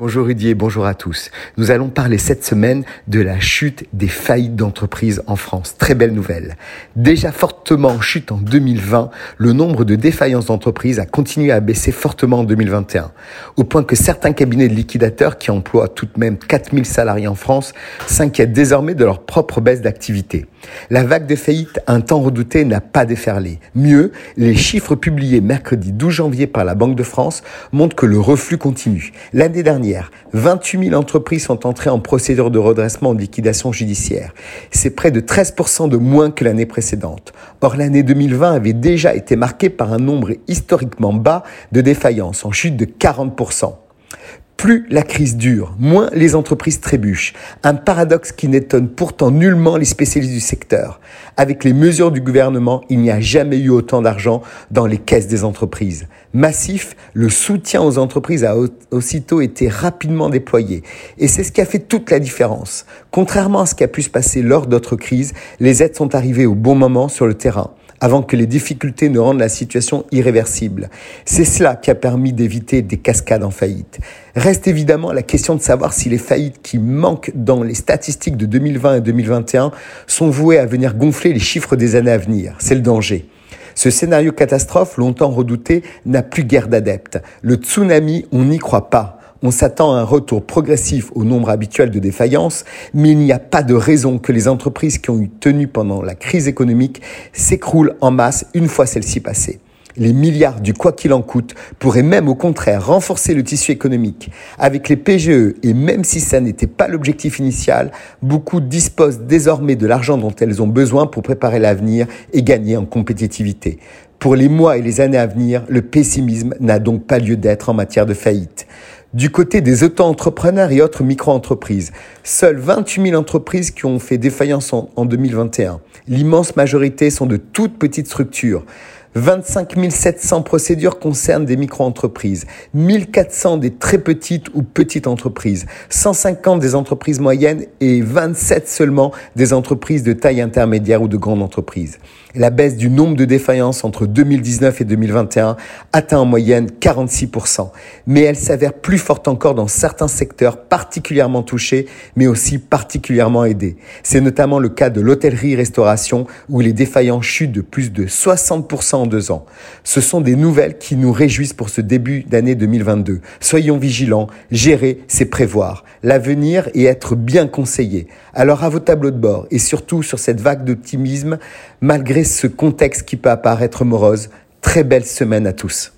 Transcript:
Bonjour Rudy et bonjour à tous. Nous allons parler cette semaine de la chute des faillites d'entreprises en France. Très belle nouvelle. Déjà fortement en chute en 2020, le nombre de défaillances d'entreprises a continué à baisser fortement en 2021, au point que certains cabinets de liquidateurs qui emploient tout de même 4000 salariés en France s'inquiètent désormais de leur propre baisse d'activité. La vague de faillites un temps redoutée n'a pas déferlé. Mieux, les chiffres publiés mercredi 12 janvier par la Banque de France montrent que le reflux continue. L'année 28 000 entreprises sont entrées en procédure de redressement en liquidation judiciaire. C'est près de 13% de moins que l'année précédente. Or, l'année 2020 avait déjà été marquée par un nombre historiquement bas de défaillances, en chute de 40%. Plus la crise dure, moins les entreprises trébuchent. Un paradoxe qui n'étonne pourtant nullement les spécialistes du secteur. Avec les mesures du gouvernement, il n'y a jamais eu autant d'argent dans les caisses des entreprises. Massif, le soutien aux entreprises a aussitôt été rapidement déployé. Et c'est ce qui a fait toute la différence. Contrairement à ce qui a pu se passer lors d'autres crises, les aides sont arrivées au bon moment sur le terrain avant que les difficultés ne rendent la situation irréversible. C'est cela qui a permis d'éviter des cascades en faillite. Reste évidemment la question de savoir si les faillites qui manquent dans les statistiques de 2020 et 2021 sont vouées à venir gonfler les chiffres des années à venir. C'est le danger. Ce scénario catastrophe, longtemps redouté, n'a plus guère d'adeptes. Le tsunami, on n'y croit pas. On s'attend à un retour progressif au nombre habituel de défaillances, mais il n'y a pas de raison que les entreprises qui ont eu tenu pendant la crise économique s'écroulent en masse une fois celle-ci passée. Les milliards du quoi qu'il en coûte pourraient même au contraire renforcer le tissu économique. Avec les PGE, et même si ça n'était pas l'objectif initial, beaucoup disposent désormais de l'argent dont elles ont besoin pour préparer l'avenir et gagner en compétitivité. Pour les mois et les années à venir, le pessimisme n'a donc pas lieu d'être en matière de faillite. Du côté des auto-entrepreneurs et autres micro-entreprises, seules 28 000 entreprises qui ont fait défaillance en, en 2021. L'immense majorité sont de toutes petites structures. 25 700 procédures concernent des micro-entreprises, 1400 des très petites ou petites entreprises, 150 des entreprises moyennes et 27 seulement des entreprises de taille intermédiaire ou de grande entreprise. La baisse du nombre de défaillances entre 2019 et 2021 atteint en moyenne 46%, mais elle s'avère plus forte encore dans certains secteurs particulièrement touchés, mais aussi particulièrement aidés. C'est notamment le cas de l'hôtellerie-restauration où les défaillances chutent de plus de 60% deux. Ce sont des nouvelles qui nous réjouissent pour ce début d'année 2022. Soyons vigilants, gérer, c'est prévoir l'avenir et être bien conseillé. Alors à vos tableaux de bord et surtout sur cette vague d'optimisme, malgré ce contexte qui peut apparaître morose, très belle semaine à tous.